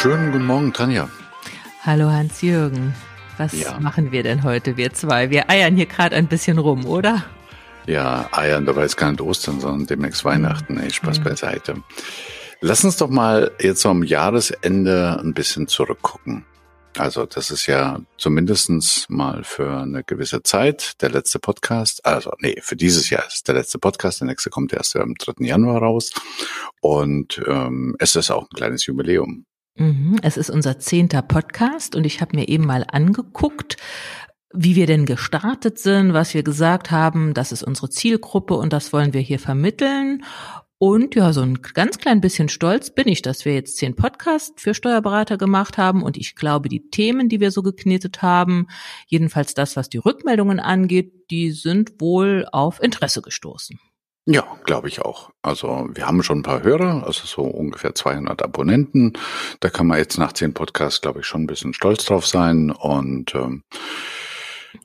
Schönen guten Morgen, Tanja. Hallo Hans-Jürgen. Was ja. machen wir denn heute, wir zwei? Wir eiern hier gerade ein bisschen rum, oder? Ja, eiern, dabei ist gar nicht Ostern, sondern demnächst Weihnachten. Nee, Spaß mhm. beiseite. Lass uns doch mal jetzt am Jahresende ein bisschen zurückgucken. Also das ist ja zumindestens mal für eine gewisse Zeit der letzte Podcast. Also nee, für dieses Jahr ist der letzte Podcast. Der nächste kommt erst am 3. Januar raus. Und ähm, es ist auch ein kleines Jubiläum. Mhm, es ist unser zehnter Podcast und ich habe mir eben mal angeguckt, wie wir denn gestartet sind, was wir gesagt haben, das ist unsere Zielgruppe und das wollen wir hier vermitteln. Und ja, so ein ganz klein bisschen stolz bin ich, dass wir jetzt zehn Podcasts für Steuerberater gemacht haben. Und ich glaube, die Themen, die wir so geknetet haben, jedenfalls das, was die Rückmeldungen angeht, die sind wohl auf Interesse gestoßen. Ja, glaube ich auch. Also wir haben schon ein paar Hörer, also so ungefähr 200 Abonnenten. Da kann man jetzt nach zehn Podcasts, glaube ich, schon ein bisschen stolz drauf sein. Und ähm,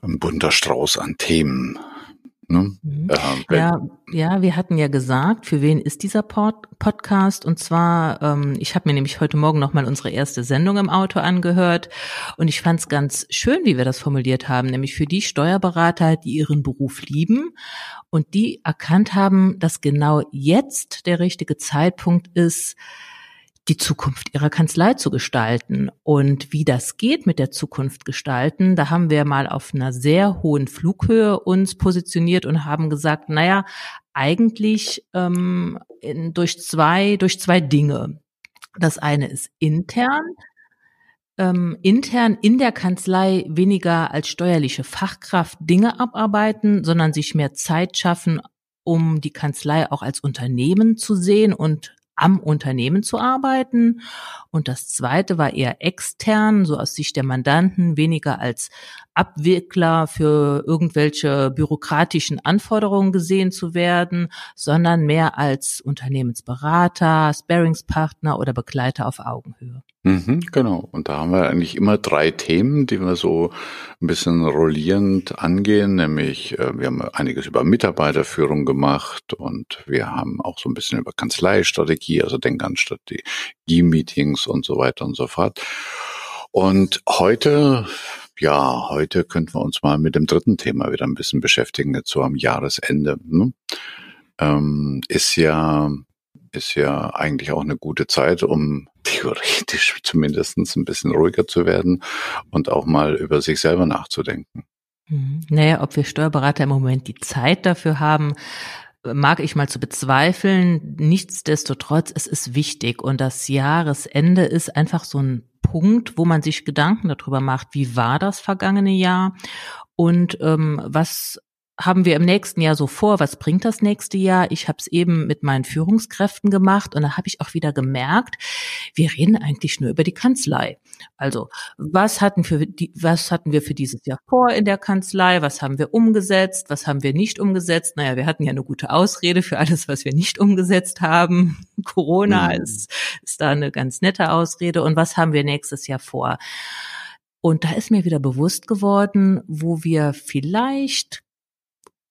ein bunter Strauß an Themen. Ne? Mhm. Äh, ja, ja, wir hatten ja gesagt, für wen ist dieser Pod Podcast? Und zwar, ähm, ich habe mir nämlich heute Morgen noch mal unsere erste Sendung im Auto angehört und ich fand es ganz schön, wie wir das formuliert haben, nämlich für die Steuerberater, die ihren Beruf lieben und die erkannt haben, dass genau jetzt der richtige Zeitpunkt ist, die Zukunft ihrer Kanzlei zu gestalten. Und wie das geht mit der Zukunft gestalten, da haben wir mal auf einer sehr hohen Flughöhe uns positioniert und haben gesagt, naja, eigentlich ähm, in, durch zwei, durch zwei Dinge. Das eine ist intern, ähm, intern in der Kanzlei weniger als steuerliche Fachkraft Dinge abarbeiten, sondern sich mehr Zeit schaffen, um die Kanzlei auch als Unternehmen zu sehen und am Unternehmen zu arbeiten. Und das zweite war eher extern, so aus Sicht der Mandanten, weniger als Abwickler für irgendwelche bürokratischen Anforderungen gesehen zu werden, sondern mehr als Unternehmensberater, Sparingspartner oder Begleiter auf Augenhöhe. Mhm, genau. Und da haben wir eigentlich immer drei Themen, die wir so ein bisschen rollierend angehen, nämlich äh, wir haben einiges über Mitarbeiterführung gemacht und wir haben auch so ein bisschen über Kanzleistrategie, also Denk an Strategie-Meetings und so weiter und so fort. Und heute, ja, heute könnten wir uns mal mit dem dritten Thema wieder ein bisschen beschäftigen, jetzt so am Jahresende. Ne? Ähm, ist ja ist ja eigentlich auch eine gute Zeit, um theoretisch zumindest ein bisschen ruhiger zu werden und auch mal über sich selber nachzudenken. Mhm. Naja, ob wir Steuerberater im Moment die Zeit dafür haben, mag ich mal zu bezweifeln. Nichtsdestotrotz, es ist wichtig und das Jahresende ist einfach so ein Punkt, wo man sich Gedanken darüber macht, wie war das vergangene Jahr? Und ähm, was haben wir im nächsten Jahr so vor? Was bringt das nächste Jahr? Ich habe es eben mit meinen Führungskräften gemacht und da habe ich auch wieder gemerkt, wir reden eigentlich nur über die Kanzlei. Also was hatten, für die, was hatten wir für dieses Jahr vor in der Kanzlei? Was haben wir umgesetzt? Was haben wir nicht umgesetzt? Naja, wir hatten ja eine gute Ausrede für alles, was wir nicht umgesetzt haben. Corona mhm. ist, ist da eine ganz nette Ausrede. Und was haben wir nächstes Jahr vor? Und da ist mir wieder bewusst geworden, wo wir vielleicht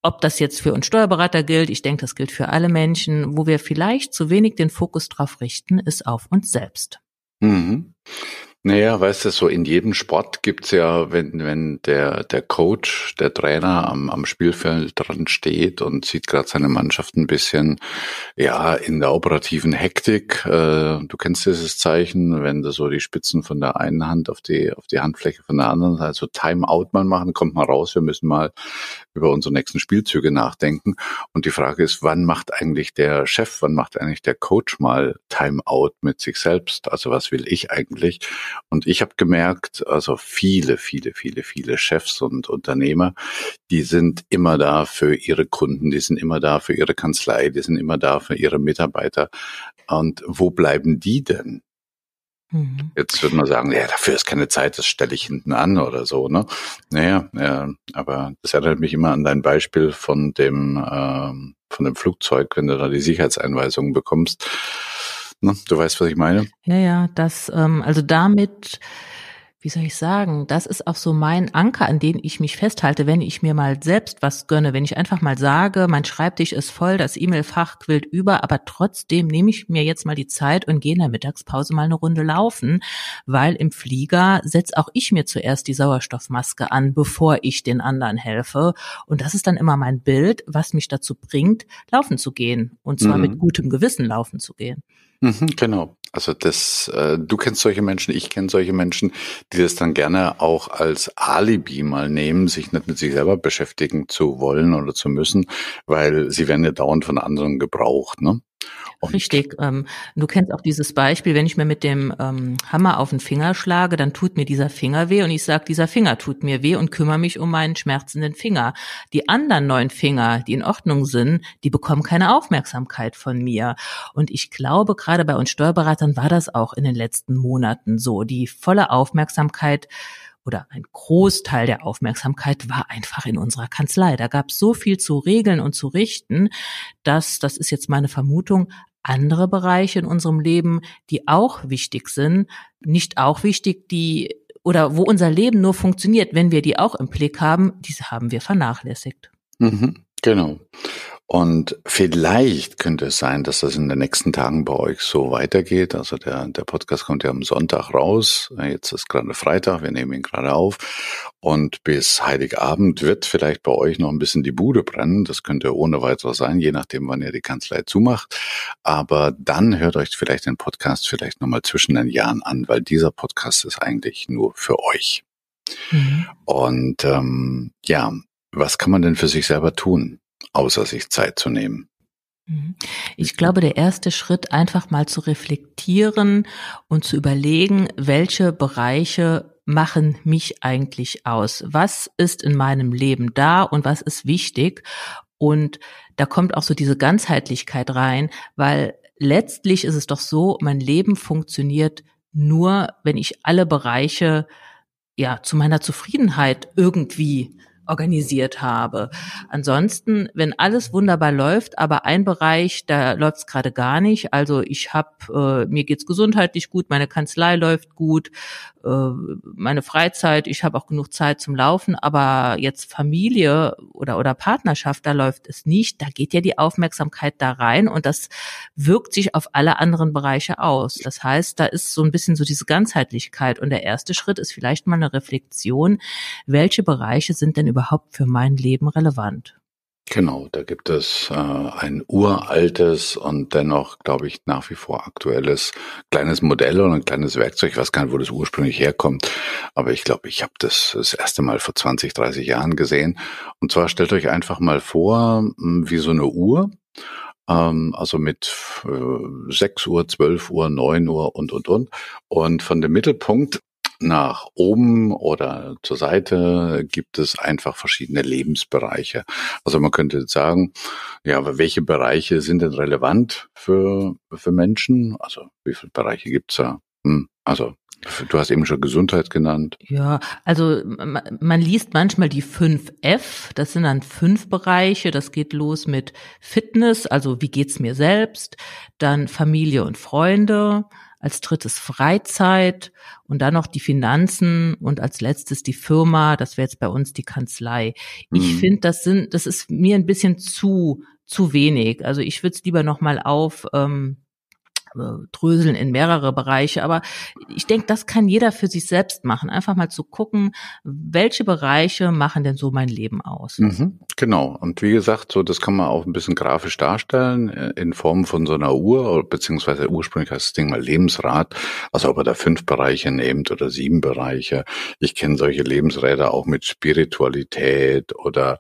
ob das jetzt für uns Steuerberater gilt, ich denke, das gilt für alle Menschen, wo wir vielleicht zu wenig den Fokus drauf richten, ist auf uns selbst. Mhm. Naja, weißt du, so in jedem Sport gibt's ja, wenn, wenn der, der Coach, der Trainer am, am Spielfeld dran steht und sieht gerade seine Mannschaft ein bisschen, ja, in der operativen Hektik. Äh, du kennst dieses Zeichen, wenn du so die Spitzen von der einen Hand auf die, auf die Handfläche von der anderen, also Timeout mal machen, kommt mal raus, wir müssen mal über unsere nächsten Spielzüge nachdenken. Und die Frage ist, wann macht eigentlich der Chef, wann macht eigentlich der Coach mal Timeout mit sich selbst? Also was will ich eigentlich? Und ich habe gemerkt, also viele, viele, viele, viele Chefs und Unternehmer, die sind immer da für ihre Kunden, die sind immer da für ihre Kanzlei, die sind immer da für ihre Mitarbeiter. Und wo bleiben die denn? Mhm. Jetzt würde man sagen, ja, dafür ist keine Zeit, das stelle ich hinten an oder so, ne? Naja, ja, aber das erinnert mich immer an dein Beispiel von dem, ähm, von dem Flugzeug, wenn du da die Sicherheitseinweisungen bekommst Ne? Du weißt, was ich meine? Ja, ja, das, ähm, also damit, wie soll ich sagen, das ist auch so mein Anker, an den ich mich festhalte, wenn ich mir mal selbst was gönne, wenn ich einfach mal sage, mein Schreibtisch ist voll, das E-Mail-Fach quillt über, aber trotzdem nehme ich mir jetzt mal die Zeit und gehe in der Mittagspause mal eine Runde laufen, weil im Flieger setze auch ich mir zuerst die Sauerstoffmaske an, bevor ich den anderen helfe. Und das ist dann immer mein Bild, was mich dazu bringt, laufen zu gehen. Und zwar mhm. mit gutem Gewissen laufen zu gehen. Mhm, genau. Also das, äh, du kennst solche Menschen, ich kenne solche Menschen, die das dann gerne auch als Alibi mal nehmen, sich nicht mit sich selber beschäftigen zu wollen oder zu müssen, weil sie werden ja dauernd von anderen gebraucht. Ne? Und Richtig. Ähm, du kennst auch dieses Beispiel, wenn ich mir mit dem ähm, Hammer auf den Finger schlage, dann tut mir dieser Finger weh und ich sage, dieser Finger tut mir weh und kümmere mich um meinen schmerzenden Finger. Die anderen neun Finger, die in Ordnung sind, die bekommen keine Aufmerksamkeit von mir. Und ich glaube, gerade bei uns Steuerberatern war das auch in den letzten Monaten so. Die volle Aufmerksamkeit oder ein Großteil der Aufmerksamkeit war einfach in unserer Kanzlei. Da gab es so viel zu regeln und zu richten, dass, das ist jetzt meine Vermutung, andere Bereiche in unserem Leben, die auch wichtig sind, nicht auch wichtig, die oder wo unser Leben nur funktioniert, wenn wir die auch im Blick haben, diese haben wir vernachlässigt. Mhm, genau. Und vielleicht könnte es sein, dass das in den nächsten Tagen bei euch so weitergeht. Also der, der Podcast kommt ja am Sonntag raus. Jetzt ist gerade Freitag, wir nehmen ihn gerade auf. Und bis Heiligabend wird vielleicht bei euch noch ein bisschen die Bude brennen. Das könnte ohne weiteres sein, je nachdem, wann ihr die Kanzlei zumacht. Aber dann hört euch vielleicht den Podcast vielleicht nochmal zwischen den Jahren an, weil dieser Podcast ist eigentlich nur für euch. Mhm. Und ähm, ja, was kann man denn für sich selber tun? Außer sich Zeit zu nehmen. Mhm. Ich glaube, der erste Schritt, einfach mal zu reflektieren und zu überlegen, welche Bereiche machen mich eigentlich aus? Was ist in meinem Leben da und was ist wichtig? Und da kommt auch so diese Ganzheitlichkeit rein, weil letztlich ist es doch so, mein Leben funktioniert nur, wenn ich alle Bereiche ja zu meiner Zufriedenheit irgendwie organisiert habe. Ansonsten, wenn alles wunderbar läuft, aber ein Bereich, da läuft es gerade gar nicht. Also ich habe, äh, mir geht's gesundheitlich gut, meine Kanzlei läuft gut, äh, meine Freizeit, ich habe auch genug Zeit zum Laufen, aber jetzt Familie oder oder Partnerschaft, da läuft es nicht. Da geht ja die Aufmerksamkeit da rein und das wirkt sich auf alle anderen Bereiche aus. Das heißt, da ist so ein bisschen so diese Ganzheitlichkeit und der erste Schritt ist vielleicht mal eine Reflexion, welche Bereiche sind denn überhaupt für mein Leben relevant? Genau, da gibt es äh, ein uraltes und dennoch, glaube ich, nach wie vor aktuelles kleines Modell oder ein kleines Werkzeug. Ich weiß gar nicht, wo das ursprünglich herkommt, aber ich glaube, ich habe das das erste Mal vor 20, 30 Jahren gesehen. Und zwar stellt euch einfach mal vor, hm, wie so eine Uhr, ähm, also mit äh, 6 Uhr, 12 Uhr, 9 Uhr und, und, und. Und von dem Mittelpunkt nach oben oder zur Seite gibt es einfach verschiedene Lebensbereiche. Also man könnte sagen, ja, aber welche Bereiche sind denn relevant für, für Menschen? Also wie viele Bereiche gibt's da? Hm, also Du hast eben schon Gesundheit genannt. Ja, also man liest manchmal die 5F, das sind dann fünf Bereiche, das geht los mit Fitness, also wie geht's mir selbst, dann Familie und Freunde, als drittes Freizeit und dann noch die Finanzen und als letztes die Firma, das wäre jetzt bei uns die Kanzlei. Mhm. Ich finde, das sind, das ist mir ein bisschen zu zu wenig. Also ich würde es lieber noch mal auf ähm, äh, dröseln in mehrere Bereiche. Aber ich denke, das kann jeder für sich selbst machen. Einfach mal zu gucken, welche Bereiche machen denn so mein Leben aus. Mhm, genau. Und wie gesagt, so das kann man auch ein bisschen grafisch darstellen äh, in Form von so einer Uhr, beziehungsweise ursprünglich heißt das Ding mal Lebensrad. Also ob er da fünf Bereiche nimmt oder sieben Bereiche. Ich kenne solche Lebensräder auch mit Spiritualität oder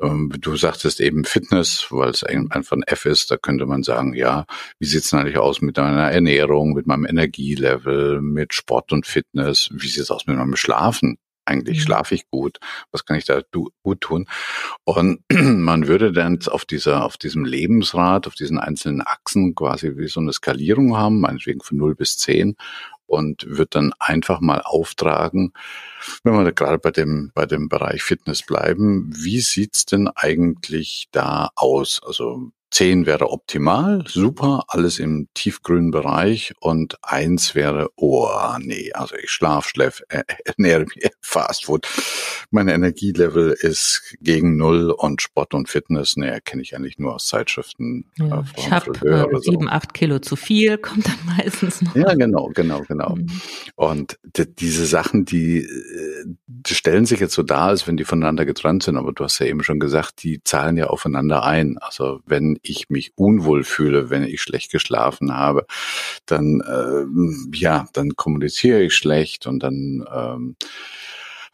ähm, du sagtest eben Fitness, weil es einfach ein F ist. Da könnte man sagen, ja, wie sieht's denn eigentlich aus mit mit meiner Ernährung, mit meinem Energielevel, mit Sport und Fitness. Wie sieht es aus mit meinem Schlafen? Eigentlich mhm. schlafe ich gut. Was kann ich da gut tun? Und man würde dann auf dieser, auf diesem Lebensrad, auf diesen einzelnen Achsen quasi wie so eine Skalierung haben, meinetwegen von 0 bis 10 und wird dann einfach mal auftragen, wenn wir gerade bei dem, bei dem Bereich Fitness bleiben, wie sieht's denn eigentlich da aus? Also zehn wäre optimal, super, alles im tiefgrünen Bereich und eins wäre, oh nee, also ich schlaf, schläf, äh, ernähre mich Fast Food. Mein Energielevel ist gegen null und Sport und Fitness, nee, kenne ich eigentlich nur aus Zeitschriften. Ja, äh, ich habe äh, sieben, so. acht Kilo zu viel, kommt dann meistens noch. Ja, genau, genau, genau. Mhm. Und diese Sachen, die, die stellen sich jetzt so dar, als wenn die voneinander getrennt sind, aber du hast ja eben schon gesagt, die zahlen ja aufeinander ein. Also wenn ich mich unwohl fühle, wenn ich schlecht geschlafen habe, dann äh, ja, dann kommuniziere ich schlecht und dann ähm,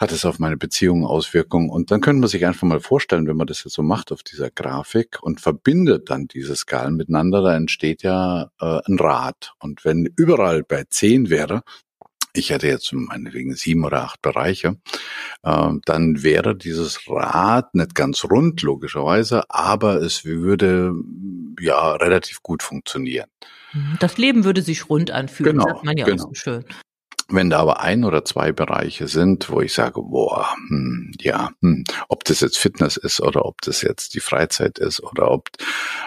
hat es auf meine Beziehungen Auswirkungen. Und dann könnte man sich einfach mal vorstellen, wenn man das jetzt so macht auf dieser Grafik und verbindet dann diese Skalen miteinander, da entsteht ja äh, ein Rad. Und wenn überall bei zehn wäre, ich hätte jetzt meinetwegen sieben oder acht Bereiche, äh, dann wäre dieses Rad nicht ganz rund, logischerweise, aber es würde ja relativ gut funktionieren. Mhm. Das Leben würde sich rund anfühlen, genau, sagt man ja genau. auch so schön. Wenn da aber ein oder zwei Bereiche sind, wo ich sage, boah, hm, ja, hm, ob das jetzt Fitness ist oder ob das jetzt die Freizeit ist oder ob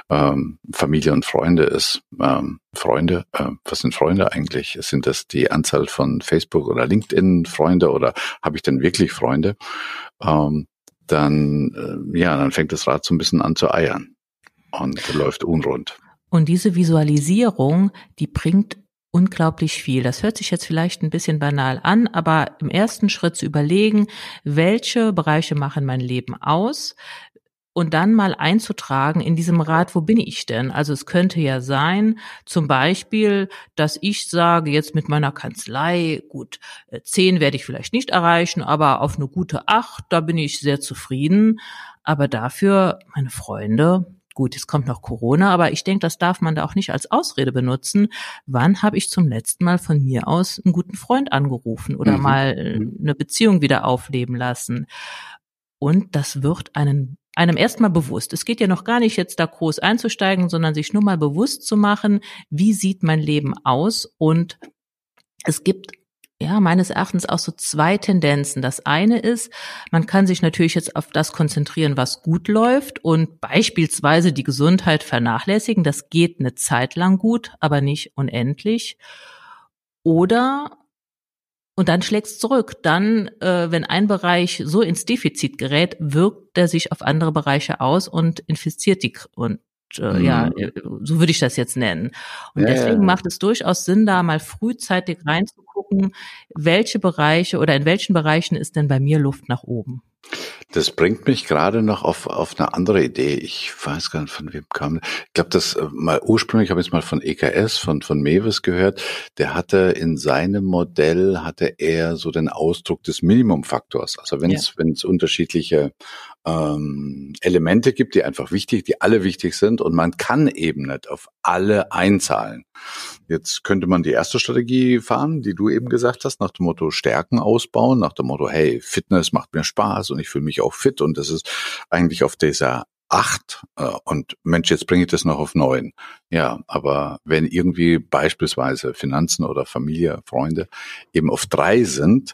ähm, Familie und Freunde ist. Ähm, Freunde, äh, was sind Freunde eigentlich? Sind das die Anzahl von Facebook oder LinkedIn Freunde oder habe ich denn wirklich Freunde? Ähm, dann, äh, ja, dann fängt das Rad so ein bisschen an zu eiern und läuft unrund. Und diese Visualisierung, die bringt unglaublich viel. Das hört sich jetzt vielleicht ein bisschen banal an, aber im ersten Schritt zu überlegen, welche Bereiche machen mein Leben aus, und dann mal einzutragen in diesem Rat, wo bin ich denn? Also es könnte ja sein, zum Beispiel, dass ich sage, jetzt mit meiner Kanzlei, gut, äh, zehn werde ich vielleicht nicht erreichen, aber auf eine gute acht, da bin ich sehr zufrieden. Aber dafür, meine Freunde, Gut, jetzt kommt noch Corona, aber ich denke, das darf man da auch nicht als Ausrede benutzen. Wann habe ich zum letzten Mal von mir aus einen guten Freund angerufen oder mhm. mal äh, mhm. eine Beziehung wieder aufleben lassen? Und das wird einen, einem erstmal bewusst. Es geht ja noch gar nicht jetzt da groß einzusteigen, sondern sich nur mal bewusst zu machen, wie sieht mein Leben aus und es gibt ja, meines Erachtens auch so zwei Tendenzen. Das eine ist, man kann sich natürlich jetzt auf das konzentrieren, was gut läuft und beispielsweise die Gesundheit vernachlässigen. Das geht eine Zeit lang gut, aber nicht unendlich. Oder und dann schlägt's zurück. Dann, äh, wenn ein Bereich so ins Defizit gerät, wirkt er sich auf andere Bereiche aus und infiziert die und äh, mhm. ja, äh, so würde ich das jetzt nennen. Und ja, deswegen ja. macht es durchaus Sinn, da mal frühzeitig reinzugucken, welche Bereiche oder in welchen Bereichen ist denn bei mir Luft nach oben. Das bringt mich gerade noch auf, auf eine andere Idee. Ich weiß gar nicht, von wem kam. Ich glaube, das äh, mal ursprünglich habe ich es mal von EKS, von, von Mewes gehört. Der hatte in seinem Modell hatte er so den Ausdruck des Minimumfaktors. Also wenn es, ja. wenn es unterschiedliche ähm, Elemente gibt, die einfach wichtig, die alle wichtig sind und man kann eben nicht auf alle einzahlen. Jetzt könnte man die erste Strategie fahren, die du eben gesagt hast, nach dem Motto Stärken ausbauen, nach dem Motto, hey, Fitness macht mir Spaß und ich fühle mich auch fit und das ist eigentlich auf dieser acht äh, und Mensch, jetzt bringe ich das noch auf neun. Ja, aber wenn irgendwie beispielsweise Finanzen oder Familie, Freunde eben auf drei sind,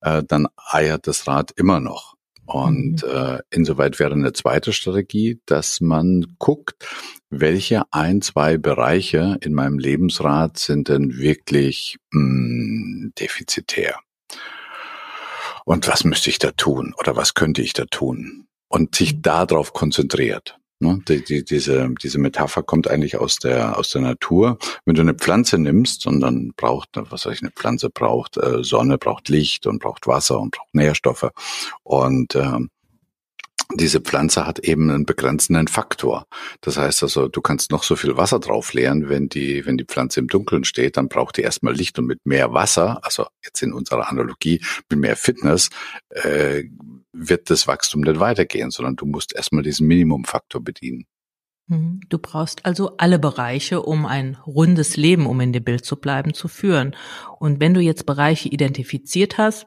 äh, dann eiert das Rad immer noch. Und mhm. äh, insoweit wäre eine zweite Strategie, dass man guckt, welche ein, zwei Bereiche in meinem Lebensrat sind denn wirklich mh, hm, defizitär. Und was müsste ich da tun oder was könnte ich da tun? Und sich mhm. darauf konzentriert. Ne? Die, die, diese, diese Metapher kommt eigentlich aus der, aus der Natur. Wenn du eine Pflanze nimmst und dann braucht, was weiß ich, eine Pflanze braucht äh, Sonne, braucht Licht und braucht Wasser und braucht Nährstoffe. Und ähm, diese Pflanze hat eben einen begrenzenden Faktor. Das heißt also, du kannst noch so viel Wasser drauf leeren, wenn die, wenn die Pflanze im Dunkeln steht, dann braucht die erstmal Licht und mit mehr Wasser, also jetzt in unserer Analogie mit mehr Fitness, äh, wird das Wachstum nicht weitergehen, sondern du musst erstmal diesen Minimumfaktor bedienen. Mhm. Du brauchst also alle Bereiche, um ein rundes Leben, um in dem Bild zu bleiben, zu führen. Und wenn du jetzt Bereiche identifiziert hast,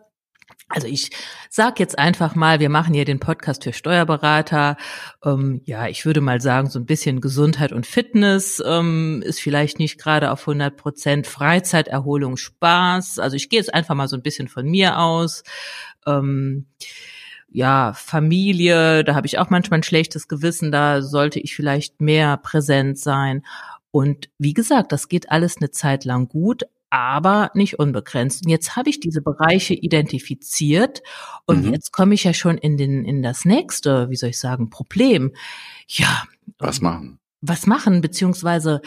also ich sag jetzt einfach mal, wir machen hier den Podcast für Steuerberater. Ähm, ja, ich würde mal sagen, so ein bisschen Gesundheit und Fitness ähm, ist vielleicht nicht gerade auf 100 Prozent. Freizeit, Erholung, Spaß. Also ich gehe jetzt einfach mal so ein bisschen von mir aus. Ähm, ja, Familie, da habe ich auch manchmal ein schlechtes Gewissen, da sollte ich vielleicht mehr präsent sein. Und wie gesagt, das geht alles eine Zeit lang gut, aber nicht unbegrenzt. Und jetzt habe ich diese Bereiche identifiziert und mhm. jetzt komme ich ja schon in den in das nächste, wie soll ich sagen, Problem. Ja, was machen? Was machen, beziehungsweise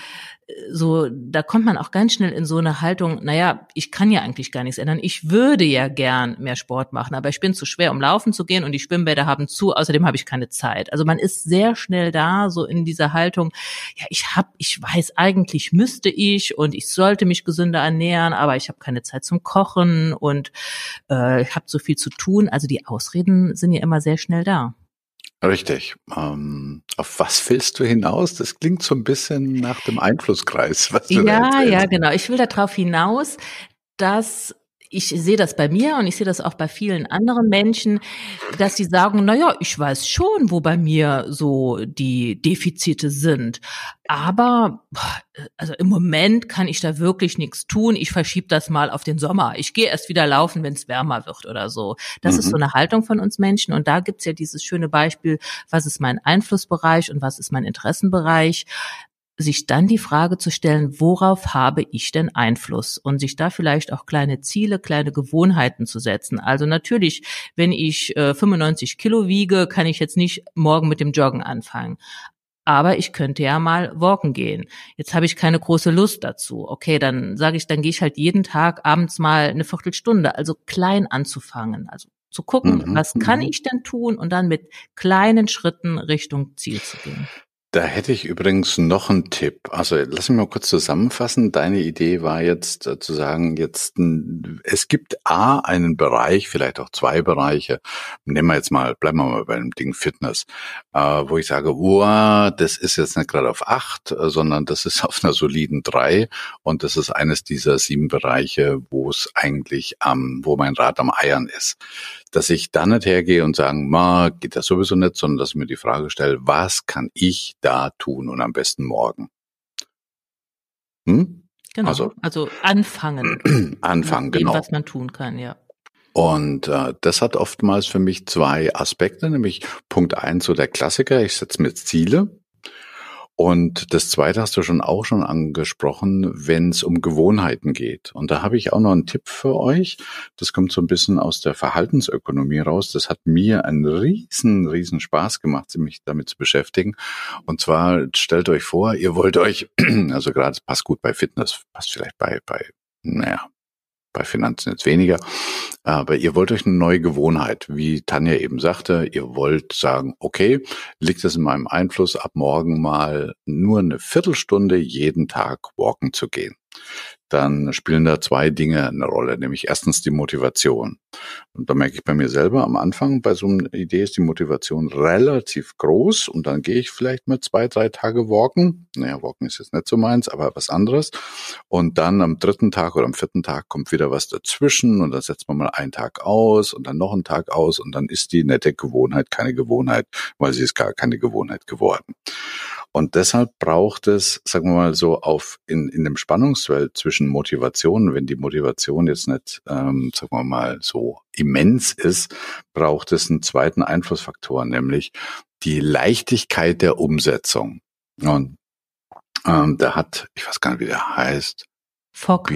äh, so, da kommt man auch ganz schnell in so eine Haltung, naja, ich kann ja eigentlich gar nichts ändern. Ich würde ja gern mehr Sport machen, aber ich bin zu schwer, um laufen zu gehen und die Schwimmbäder haben zu, außerdem habe ich keine Zeit. Also man ist sehr schnell da, so in dieser Haltung, ja, ich hab, ich weiß, eigentlich müsste ich und ich sollte mich gesünder ernähren, aber ich habe keine Zeit zum Kochen und äh, ich habe so viel zu tun. Also die Ausreden sind ja immer sehr schnell da. Richtig. Ähm, auf was willst du hinaus? Das klingt so ein bisschen nach dem Einflusskreis, was du Ja, ja, genau. Ich will darauf hinaus, dass ich sehe das bei mir und ich sehe das auch bei vielen anderen Menschen, dass die sagen, na ja, ich weiß schon, wo bei mir so die Defizite sind. Aber also im Moment kann ich da wirklich nichts tun. Ich verschiebe das mal auf den Sommer. Ich gehe erst wieder laufen, wenn es wärmer wird oder so. Das mhm. ist so eine Haltung von uns Menschen. Und da gibt's ja dieses schöne Beispiel, was ist mein Einflussbereich und was ist mein Interessenbereich sich dann die Frage zu stellen, worauf habe ich denn Einfluss? Und sich da vielleicht auch kleine Ziele, kleine Gewohnheiten zu setzen. Also natürlich, wenn ich äh, 95 Kilo wiege, kann ich jetzt nicht morgen mit dem Joggen anfangen. Aber ich könnte ja mal walken gehen. Jetzt habe ich keine große Lust dazu. Okay, dann sage ich, dann gehe ich halt jeden Tag abends mal eine Viertelstunde, also klein anzufangen. Also zu gucken, mhm. was kann mhm. ich denn tun und dann mit kleinen Schritten Richtung Ziel zu gehen. Da hätte ich übrigens noch einen Tipp. Also lass mich mal kurz zusammenfassen. Deine Idee war jetzt äh, zu sagen, jetzt es gibt A einen Bereich, vielleicht auch zwei Bereiche. Nehmen wir jetzt mal, bleiben wir mal bei dem Ding Fitness, äh, wo ich sage, wow, das ist jetzt nicht gerade auf acht, äh, sondern das ist auf einer soliden drei und das ist eines dieser sieben Bereiche, wo es eigentlich am, wo mein Rad am Eiern ist dass ich dann nicht hergehe und sagen, ma, geht das sowieso nicht, sondern dass ich mir die Frage stelle, was kann ich da tun und am besten morgen? Hm? Genau. Also, also anfangen. anfangen, dem, genau. Was man tun kann, ja. Und äh, das hat oftmals für mich zwei Aspekte, nämlich Punkt eins, so der Klassiker, ich setze mir Ziele und das zweite hast du schon auch schon angesprochen, wenn es um Gewohnheiten geht. Und da habe ich auch noch einen Tipp für euch. Das kommt so ein bisschen aus der Verhaltensökonomie raus. Das hat mir einen riesen, riesen Spaß gemacht, mich damit zu beschäftigen. Und zwar stellt euch vor, ihr wollt euch, also gerade passt gut bei Fitness, passt vielleicht bei, bei, naja, bei Finanzen jetzt weniger. Aber ihr wollt euch eine neue Gewohnheit, wie Tanja eben sagte, ihr wollt sagen, okay, liegt es in meinem Einfluss, ab morgen mal nur eine Viertelstunde jeden Tag walken zu gehen dann spielen da zwei Dinge eine Rolle, nämlich erstens die Motivation. Und da merke ich bei mir selber am Anfang, bei so einer Idee ist die Motivation relativ groß und dann gehe ich vielleicht mal zwei, drei Tage walken. Naja, walken ist jetzt nicht so meins, aber was anderes. Und dann am dritten Tag oder am vierten Tag kommt wieder was dazwischen und dann setzt man mal einen Tag aus und dann noch einen Tag aus und dann ist die nette Gewohnheit keine Gewohnheit, weil sie ist gar keine Gewohnheit geworden. Und deshalb braucht es, sagen wir mal so, auf in, in dem Spannungsfeld zwischen Motivation, wenn die Motivation jetzt nicht, ähm, sagen wir mal, so immens ist, braucht es einen zweiten Einflussfaktor, nämlich die Leichtigkeit der Umsetzung. Und ähm, da hat, ich weiß gar nicht, wie der heißt. Fogg.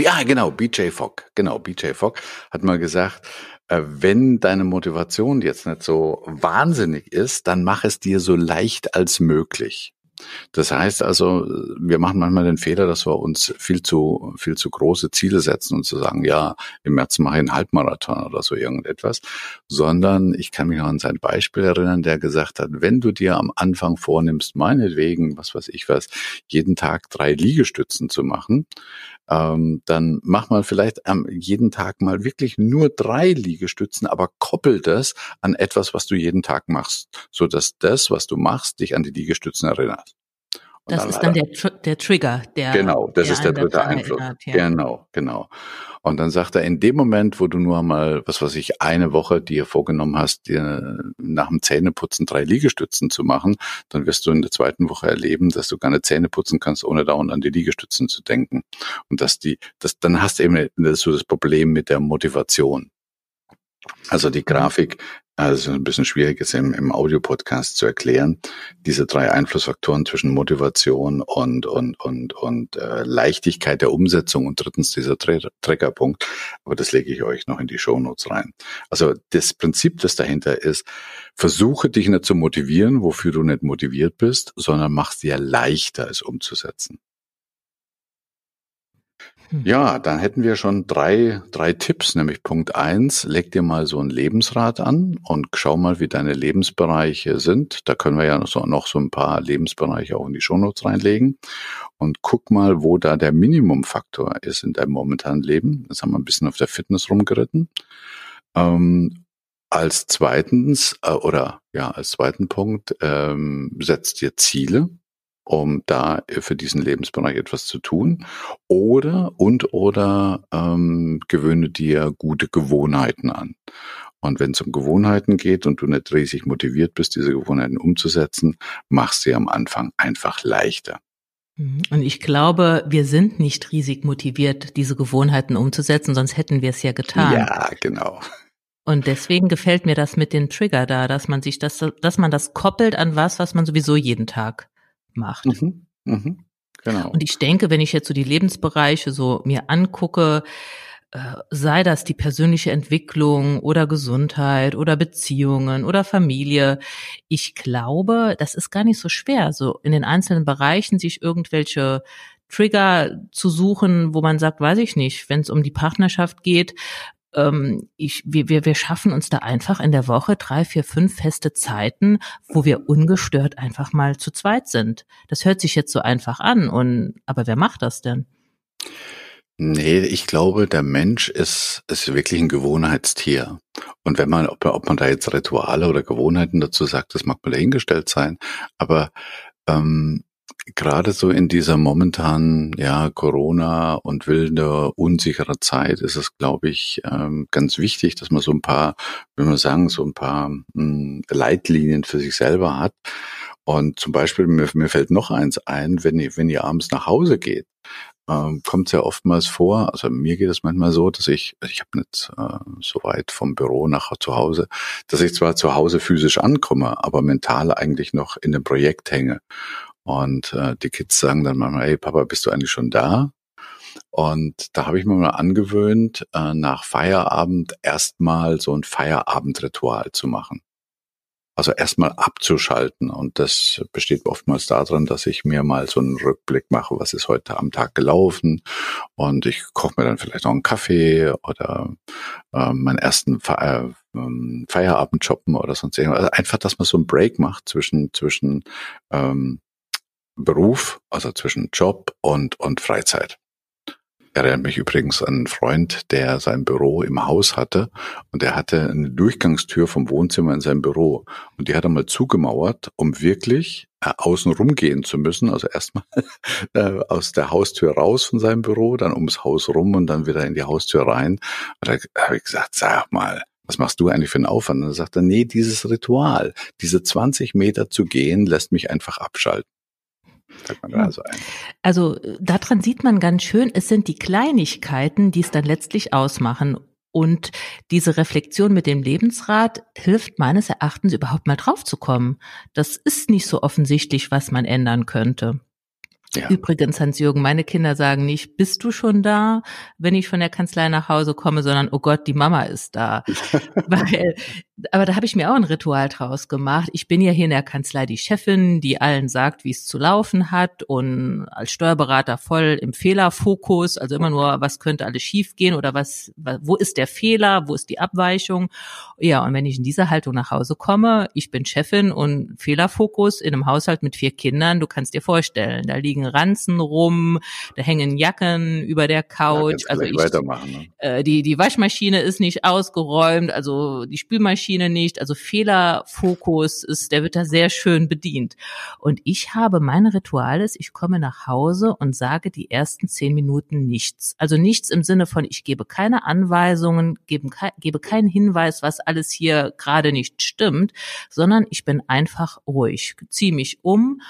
Ja, genau, BJ Fogg. Genau, BJ Fogg hat mal gesagt, äh, wenn deine Motivation jetzt nicht so wahnsinnig ist, dann mach es dir so leicht als möglich. Das heißt also, wir machen manchmal den Fehler, dass wir uns viel zu, viel zu große Ziele setzen und zu sagen, ja, im März mache ich einen Halbmarathon oder so irgendetwas, sondern ich kann mich noch an sein Beispiel erinnern, der gesagt hat, wenn du dir am Anfang vornimmst, meinetwegen, was weiß ich was, jeden Tag drei Liegestützen zu machen, ähm, dann mach mal vielleicht ähm, jeden Tag mal wirklich nur drei Liegestützen, aber koppel das an etwas, was du jeden Tag machst, so dass das, was du machst, dich an die Liegestützen erinnert. Und das dann ist dann der, der Trigger, der. Genau, das der ist der dritte Einfluss. Erinnert, ja. Genau, genau. Und dann sagt er, in dem Moment, wo du nur mal, was weiß ich, eine Woche dir vorgenommen hast, dir nach dem Zähneputzen drei Liegestützen zu machen, dann wirst du in der zweiten Woche erleben, dass du nicht Zähne putzen kannst, ohne dauernd an die Liegestützen zu denken. Und dass die, das, dann hast du eben so das Problem mit der Motivation. Also die Grafik, also ein bisschen schwierig ist im, im Audio-Podcast zu erklären, diese drei Einflussfaktoren zwischen Motivation und, und, und, und äh, Leichtigkeit der Umsetzung und drittens dieser Triggerpunkt. Aber das lege ich euch noch in die Shownotes rein. Also das Prinzip, das dahinter ist, versuche dich nicht zu motivieren, wofür du nicht motiviert bist, sondern mach es dir leichter, es umzusetzen. Hm. Ja, dann hätten wir schon drei, drei Tipps, nämlich Punkt eins, leg dir mal so ein Lebensrad an und schau mal, wie deine Lebensbereiche sind. Da können wir ja noch so, noch so ein paar Lebensbereiche auch in die Shownotes reinlegen und guck mal, wo da der Minimumfaktor ist in deinem momentanen Leben. Das haben wir ein bisschen auf der Fitness rumgeritten. Ähm, als zweitens, äh, oder ja, als zweiten Punkt, ähm, setzt dir Ziele um da für diesen Lebensbereich etwas zu tun. Oder und oder ähm, gewöhne dir gute Gewohnheiten an. Und wenn es um Gewohnheiten geht und du nicht riesig motiviert bist, diese Gewohnheiten umzusetzen, machst sie am Anfang einfach leichter. Mhm. Und ich glaube, wir sind nicht riesig motiviert, diese Gewohnheiten umzusetzen, sonst hätten wir es ja getan. Ja, genau. Und deswegen gefällt mir das mit den Trigger da, dass man sich das, dass man das koppelt an was, was man sowieso jeden Tag macht. Mhm, mhm, genau. Und ich denke, wenn ich jetzt so die Lebensbereiche so mir angucke, äh, sei das die persönliche Entwicklung oder Gesundheit oder Beziehungen oder Familie. Ich glaube, das ist gar nicht so schwer, so in den einzelnen Bereichen sich irgendwelche Trigger zu suchen, wo man sagt, weiß ich nicht, wenn es um die Partnerschaft geht, ähm, ich, wir, wir, wir schaffen uns da einfach in der Woche drei, vier, fünf feste Zeiten, wo wir ungestört einfach mal zu zweit sind. Das hört sich jetzt so einfach an und, aber wer macht das denn? Nee, ich glaube, der Mensch ist, ist wirklich ein Gewohnheitstier. Und wenn man, ob, ob man da jetzt Rituale oder Gewohnheiten dazu sagt, das mag mal dahingestellt sein. Aber ähm, gerade so in dieser momentanen ja Corona und wilde unsichere Zeit ist es glaube ich ähm, ganz wichtig dass man so ein paar wenn man sagen so ein paar hm, Leitlinien für sich selber hat und zum Beispiel mir, mir fällt noch eins ein wenn ihr wenn ihr abends nach Hause geht ähm, kommt es ja oftmals vor, also mir geht es manchmal so, dass ich, ich habe nicht äh, so weit vom Büro nach zu Hause, dass ich zwar zu Hause physisch ankomme, aber mental eigentlich noch in dem Projekt hänge. Und äh, die Kids sagen dann manchmal, hey Papa, bist du eigentlich schon da? Und da habe ich mir mal angewöhnt, äh, nach Feierabend erstmal so ein Feierabendritual zu machen. Also erstmal abzuschalten. Und das besteht oftmals darin, dass ich mir mal so einen Rückblick mache, was ist heute am Tag gelaufen. Und ich koche mir dann vielleicht noch einen Kaffee oder äh, meinen ersten Fe äh, Feierabend shoppen oder sonst irgendwas. Also einfach, dass man so einen Break macht zwischen, zwischen ähm, Beruf, also zwischen Job und, und Freizeit. Erinnert mich übrigens an einen Freund, der sein Büro im Haus hatte und der hatte eine Durchgangstür vom Wohnzimmer in sein Büro und die hat er mal zugemauert, um wirklich äh, außen rumgehen zu müssen. Also erstmal äh, aus der Haustür raus von seinem Büro, dann ums Haus rum und dann wieder in die Haustür rein. Und da habe ich gesagt, sag mal, was machst du eigentlich für einen Aufwand? Und dann sagt er, nee, dieses Ritual, diese 20 Meter zu gehen, lässt mich einfach abschalten da so ein. Also daran sieht man ganz schön, es sind die Kleinigkeiten, die es dann letztlich ausmachen. Und diese Reflexion mit dem Lebensrat hilft meines Erachtens überhaupt mal draufzukommen. Das ist nicht so offensichtlich, was man ändern könnte. Ja. Übrigens, Hans-Jürgen, meine Kinder sagen nicht, bist du schon da, wenn ich von der Kanzlei nach Hause komme, sondern, oh Gott, die Mama ist da. Weil, aber da habe ich mir auch ein Ritual draus gemacht. Ich bin ja hier in der Kanzlei die Chefin, die allen sagt, wie es zu laufen hat und als Steuerberater voll im Fehlerfokus, also immer nur, was könnte alles schiefgehen oder was, wo ist der Fehler, wo ist die Abweichung. Ja, und wenn ich in dieser Haltung nach Hause komme, ich bin Chefin und Fehlerfokus in einem Haushalt mit vier Kindern, du kannst dir vorstellen, da liegen Ranzen rum, da hängen Jacken über der Couch. Ja, also ich, ne? äh, die, die Waschmaschine ist nicht ausgeräumt, also die Spülmaschine nicht. Also Fehlerfokus ist, der wird da sehr schön bedient. Und ich habe meine Rituales, ich komme nach Hause und sage die ersten zehn Minuten nichts. Also nichts im Sinne von, ich gebe keine Anweisungen, gebe, gebe keinen Hinweis, was alles hier gerade nicht stimmt, sondern ich bin einfach ruhig, ziehe mich um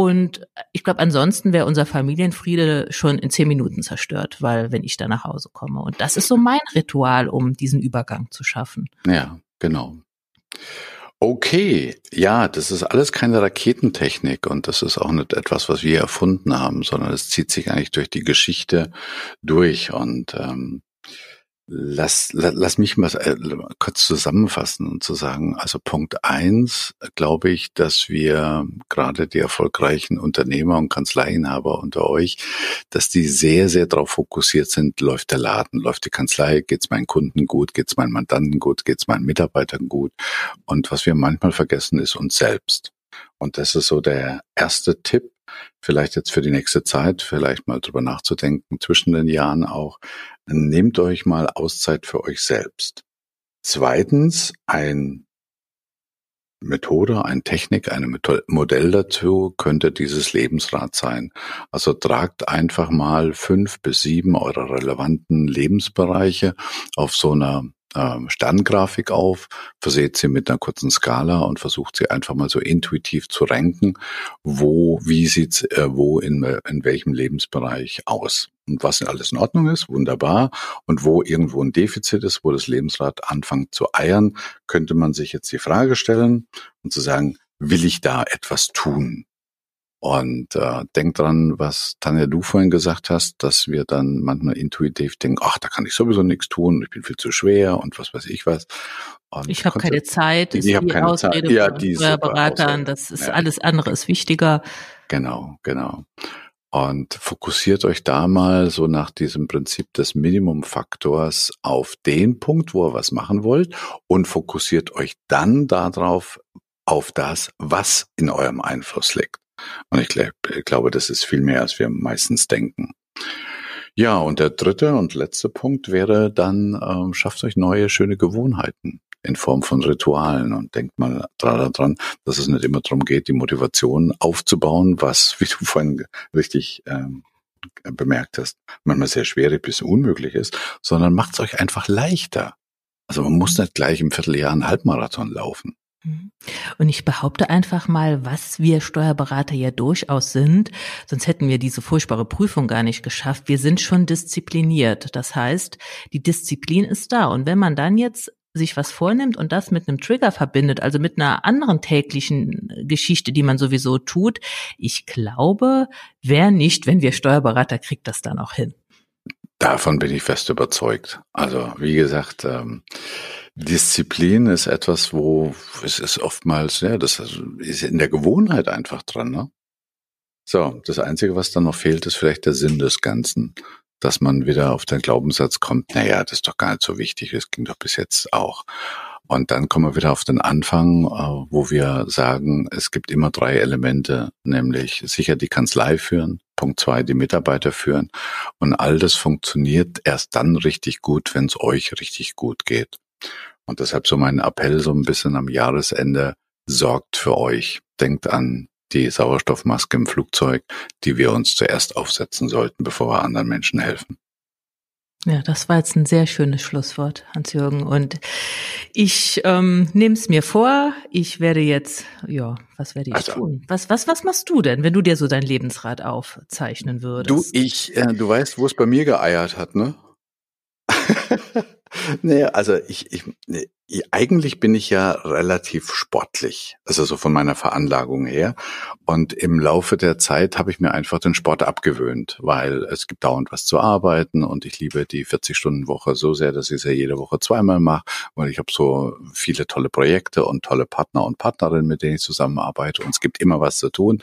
und ich glaube, ansonsten wäre unser Familienfriede schon in zehn Minuten zerstört, weil wenn ich da nach Hause komme. Und das ist so mein Ritual, um diesen Übergang zu schaffen. Ja, genau. Okay, ja, das ist alles keine Raketentechnik und das ist auch nicht etwas, was wir erfunden haben, sondern es zieht sich eigentlich durch die Geschichte durch und ähm, Lass, lass, lass mich mal äh, kurz zusammenfassen und zu sagen, also Punkt eins, glaube ich, dass wir gerade die erfolgreichen Unternehmer und Kanzleiinhaber unter euch, dass die sehr, sehr darauf fokussiert sind, läuft der Laden, läuft die Kanzlei, geht's meinen Kunden gut, geht's meinen Mandanten gut, geht's meinen Mitarbeitern gut. Und was wir manchmal vergessen, ist uns selbst. Und das ist so der erste Tipp, vielleicht jetzt für die nächste Zeit, vielleicht mal drüber nachzudenken, zwischen den Jahren auch, nehmt euch mal Auszeit für euch selbst. Zweitens, ein Methode, eine Technik, ein Modell dazu könnte dieses Lebensrad sein. Also tragt einfach mal fünf bis sieben eurer relevanten Lebensbereiche auf so einer Sterngrafik auf, verseht sie mit einer kurzen Skala und versucht sie einfach mal so intuitiv zu ranken, wo, wie sieht's, äh, wo in, in welchem Lebensbereich aus. Und was alles in Ordnung ist, wunderbar. Und wo irgendwo ein Defizit ist, wo das Lebensrad anfängt zu eiern, könnte man sich jetzt die Frage stellen und zu sagen, will ich da etwas tun? Und äh, denk dran, was Tanja du vorhin gesagt hast, dass wir dann manchmal intuitiv denken, ach, da kann ich sowieso nichts tun, ich bin viel zu schwer und was weiß ich was. Und ich habe keine Zeit, ist ich habe keine Ausrede Zeit. Ja, die Beratern, das ist ja. alles andere ist wichtiger. Genau, genau. Und fokussiert euch da mal so nach diesem Prinzip des Minimumfaktors auf den Punkt, wo ihr was machen wollt und fokussiert euch dann darauf, auf das, was in eurem Einfluss liegt. Und ich glaub, glaube, das ist viel mehr, als wir meistens denken. Ja, und der dritte und letzte Punkt wäre dann, ähm, schafft euch neue, schöne Gewohnheiten in Form von Ritualen und denkt mal daran, dass es nicht immer darum geht, die Motivation aufzubauen, was, wie du vorhin richtig ähm, bemerkt hast, manchmal sehr schwierig bis unmöglich ist, sondern macht es euch einfach leichter. Also man muss nicht gleich im Vierteljahr einen Halbmarathon laufen. Mhm. Und ich behaupte einfach mal, was wir Steuerberater ja durchaus sind, sonst hätten wir diese furchtbare Prüfung gar nicht geschafft. Wir sind schon diszipliniert. Das heißt, die Disziplin ist da. Und wenn man dann jetzt sich was vornimmt und das mit einem Trigger verbindet, also mit einer anderen täglichen Geschichte, die man sowieso tut, ich glaube, wer nicht, wenn wir Steuerberater, kriegt das dann auch hin. Davon bin ich fest überzeugt. Also wie gesagt, ähm, Disziplin ist etwas, wo es ist oftmals, ja, das ist in der Gewohnheit einfach dran. Ne? So, das Einzige, was dann noch fehlt, ist vielleicht der Sinn des Ganzen, dass man wieder auf den Glaubenssatz kommt, naja, das ist doch gar nicht so wichtig, das ging doch bis jetzt auch. Und dann kommen wir wieder auf den Anfang, äh, wo wir sagen, es gibt immer drei Elemente, nämlich sicher die Kanzlei führen, Punkt zwei, die Mitarbeiter führen. Und all das funktioniert erst dann richtig gut, wenn es euch richtig gut geht. Und deshalb so mein Appell so ein bisschen am Jahresende, sorgt für euch. Denkt an die Sauerstoffmaske im Flugzeug, die wir uns zuerst aufsetzen sollten, bevor wir anderen Menschen helfen. Ja, das war jetzt ein sehr schönes Schlusswort, Hans-Jürgen. Und ich ähm, nehme es mir vor, ich werde jetzt, ja, was werde ich also, tun? Was, was, was machst du denn, wenn du dir so dein Lebensrad aufzeichnen würdest? Du, ich, äh, du weißt, wo es bei mir geeiert hat, ne? nee, also ich, ich, nee, eigentlich bin ich ja relativ sportlich, also so von meiner Veranlagung her. Und im Laufe der Zeit habe ich mir einfach den Sport abgewöhnt, weil es gibt dauernd was zu arbeiten und ich liebe die 40-Stunden-Woche so sehr, dass ich es ja jede Woche zweimal mache, weil ich habe so viele tolle Projekte und tolle Partner und Partnerinnen, mit denen ich zusammenarbeite und es gibt immer was zu tun.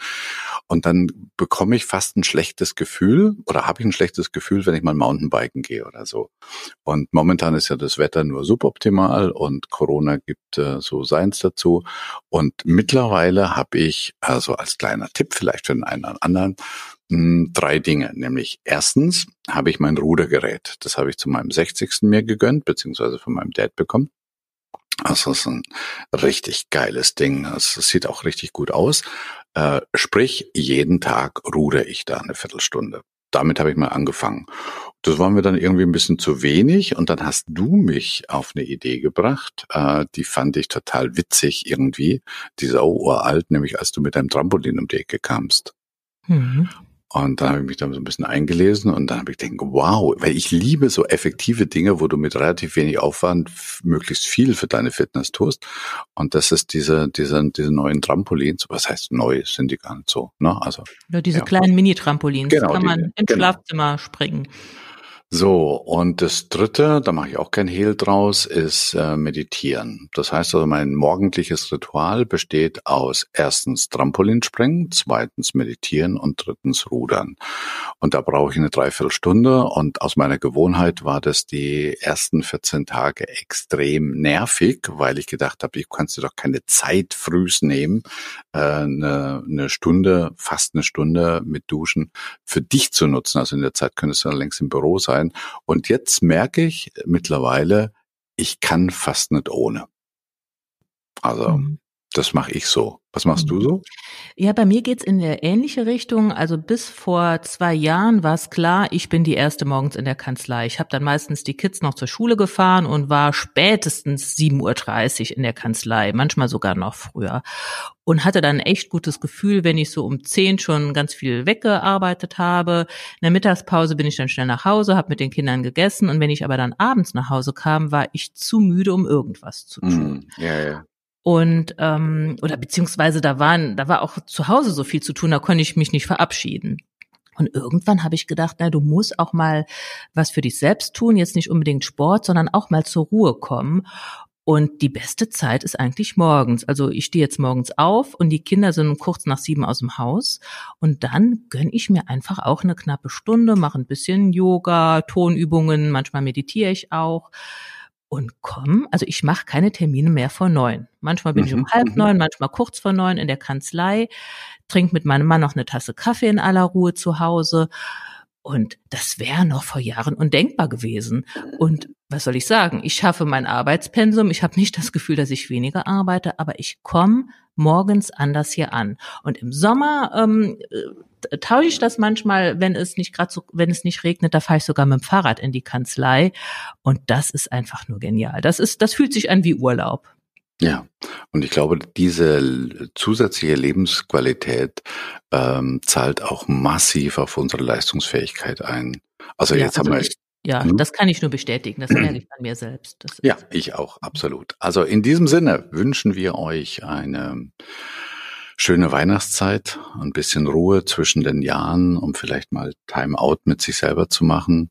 Und dann bekomme ich fast ein schlechtes Gefühl oder habe ich ein schlechtes Gefühl, wenn ich mal Mountainbiken gehe oder so. Und momentan ist ja das Wetter nur suboptimal und Corona gibt äh, so seins dazu. Und mittlerweile habe ich, also als kleiner Tipp vielleicht für den einen oder anderen, hm, drei Dinge. Nämlich erstens habe ich mein Rudergerät. Das habe ich zu meinem 60. mir gegönnt, beziehungsweise von meinem Dad bekommen. Also es ist ein richtig geiles Ding. Es sieht auch richtig gut aus. Äh, sprich, jeden Tag ruder ich da eine Viertelstunde damit habe ich mal angefangen. Das war mir dann irgendwie ein bisschen zu wenig und dann hast du mich auf eine Idee gebracht, äh, die fand ich total witzig irgendwie, diese oh, uralt, nämlich als du mit deinem Trampolin um die Ecke kamst. Mhm. Und dann habe ich mich dann so ein bisschen eingelesen und dann habe ich gedacht, wow, weil ich liebe so effektive Dinge, wo du mit relativ wenig Aufwand möglichst viel für deine Fitness tust. Und das ist diese, diese, diese neuen Trampolins. Was heißt neu? Sind die gar nicht so, ne? Also. Oder diese ja. kleinen Mini-Trampolins. Genau, kann man im genau. Schlafzimmer springen. So, und das dritte, da mache ich auch kein Hehl draus, ist äh, Meditieren. Das heißt also, mein morgendliches Ritual besteht aus erstens Trampolinspringen, zweitens Meditieren und drittens Rudern. Und da brauche ich eine Dreiviertelstunde und aus meiner Gewohnheit war das die ersten 14 Tage extrem nervig, weil ich gedacht habe, ich kannst dir doch keine Zeit frühs nehmen, äh, eine, eine Stunde, fast eine Stunde mit Duschen für dich zu nutzen. Also in der Zeit könntest du dann längst im Büro sein sein. Und jetzt merke ich mittlerweile, ich kann fast nicht ohne. Also mhm. Das mache ich so. Was machst du mhm. so? Ja, bei mir geht's in der ähnliche Richtung. Also bis vor zwei Jahren war es klar, ich bin die erste morgens in der Kanzlei. Ich habe dann meistens die Kids noch zur Schule gefahren und war spätestens 7.30 Uhr in der Kanzlei, manchmal sogar noch früher. Und hatte dann ein echt gutes Gefühl, wenn ich so um 10 schon ganz viel weggearbeitet habe. In der Mittagspause bin ich dann schnell nach Hause, habe mit den Kindern gegessen und wenn ich aber dann abends nach Hause kam, war ich zu müde, um irgendwas zu tun. Mm, ja, ja. Und ähm, oder beziehungsweise da waren, da war auch zu Hause so viel zu tun, da konnte ich mich nicht verabschieden. Und irgendwann habe ich gedacht, na, du musst auch mal was für dich selbst tun, jetzt nicht unbedingt Sport, sondern auch mal zur Ruhe kommen. Und die beste Zeit ist eigentlich morgens. Also ich stehe jetzt morgens auf und die Kinder sind kurz nach sieben aus dem Haus. Und dann gönn ich mir einfach auch eine knappe Stunde, mache ein bisschen Yoga, Tonübungen, manchmal meditiere ich auch und komm, also ich mache keine Termine mehr vor neun. Manchmal bin mhm. ich um mhm, halb mhm. neun, manchmal kurz vor neun in der Kanzlei, trinke mit meinem Mann noch eine Tasse Kaffee in aller Ruhe zu Hause. Und das wäre noch vor Jahren undenkbar gewesen. Und was soll ich sagen? Ich schaffe mein Arbeitspensum. Ich habe nicht das Gefühl, dass ich weniger arbeite, aber ich komme morgens anders hier an. Und im Sommer ähm, äh, tausche ich das manchmal, wenn es nicht gerade so, wenn es nicht regnet, da fahre ich sogar mit dem Fahrrad in die Kanzlei. Und das ist einfach nur genial. Das ist, das fühlt sich an wie Urlaub. Ja, und ich glaube, diese zusätzliche Lebensqualität ähm, zahlt auch massiv auf unsere Leistungsfähigkeit ein. Also ja, jetzt also haben wir. Ja, hm? das kann ich nur bestätigen. Das merke ich an mir selbst. ja, ich auch, absolut. Also in diesem Sinne wünschen wir euch eine schöne Weihnachtszeit, ein bisschen Ruhe zwischen den Jahren, um vielleicht mal Time-out mit sich selber zu machen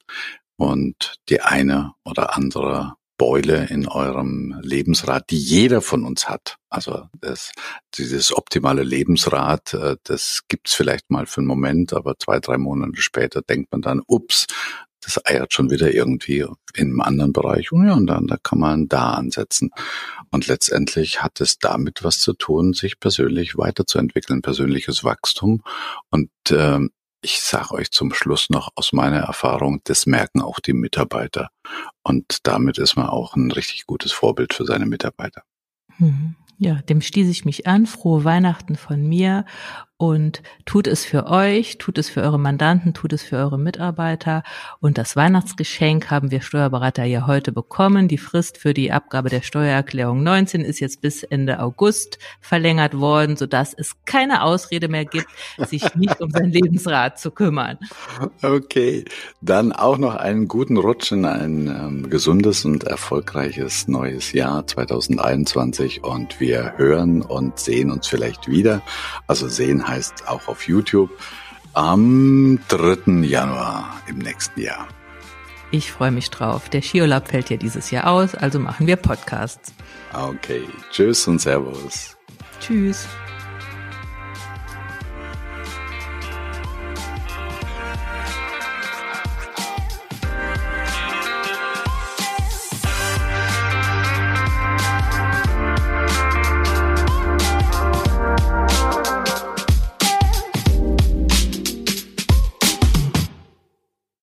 und die eine oder andere Beule in eurem Lebensrad, die jeder von uns hat. Also das, dieses optimale Lebensrad, äh, das gibt's vielleicht mal für einen Moment, aber zwei, drei Monate später denkt man dann, ups, das eiert schon wieder irgendwie in einem anderen Bereich. Und ja, und dann da kann man da ansetzen. Und letztendlich hat es damit was zu tun, sich persönlich weiterzuentwickeln, persönliches Wachstum. Und ähm, ich sage euch zum Schluss noch aus meiner Erfahrung, das merken auch die Mitarbeiter. Und damit ist man auch ein richtig gutes Vorbild für seine Mitarbeiter. Mhm. Ja, dem stieß ich mich an. Frohe Weihnachten von mir und tut es für euch, tut es für eure Mandanten, tut es für eure Mitarbeiter. Und das Weihnachtsgeschenk haben wir Steuerberater ja heute bekommen. Die Frist für die Abgabe der Steuererklärung 19 ist jetzt bis Ende August verlängert worden, sodass es keine Ausrede mehr gibt, sich nicht um sein Lebensrat zu kümmern. Okay, dann auch noch einen guten Rutsch in ein ähm, gesundes und erfolgreiches neues Jahr 2021 und wir hören und sehen uns vielleicht wieder. Also sehen heißt auch auf YouTube am 3. Januar im nächsten Jahr. Ich freue mich drauf. Der Skiurlaub fällt ja dieses Jahr aus, also machen wir Podcasts. Okay, tschüss und Servus. Tschüss.